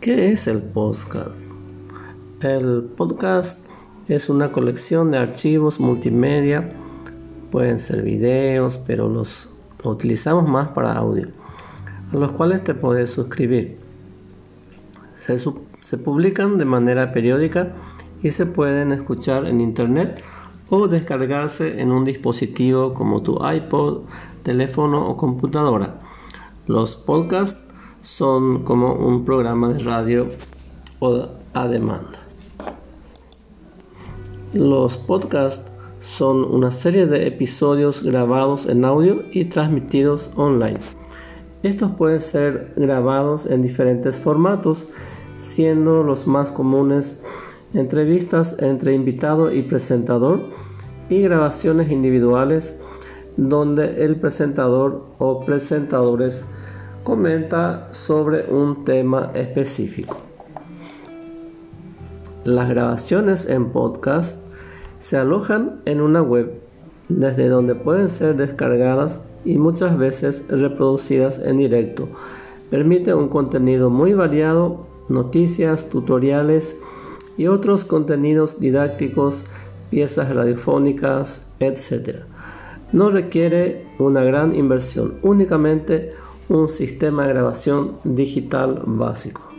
¿Qué es el podcast? El podcast es una colección de archivos multimedia, pueden ser videos, pero los utilizamos más para audio, a los cuales te puedes suscribir. Se, se publican de manera periódica y se pueden escuchar en internet o descargarse en un dispositivo como tu iPod, teléfono o computadora. Los podcasts son como un programa de radio a demanda. Los podcasts son una serie de episodios grabados en audio y transmitidos online. Estos pueden ser grabados en diferentes formatos, siendo los más comunes entrevistas entre invitado y presentador y grabaciones individuales donde el presentador o presentadores comenta sobre un tema específico. Las grabaciones en podcast se alojan en una web desde donde pueden ser descargadas y muchas veces reproducidas en directo. Permite un contenido muy variado, noticias, tutoriales y otros contenidos didácticos, piezas radiofónicas, etc. No requiere una gran inversión, únicamente un sistema de grabación digital básico.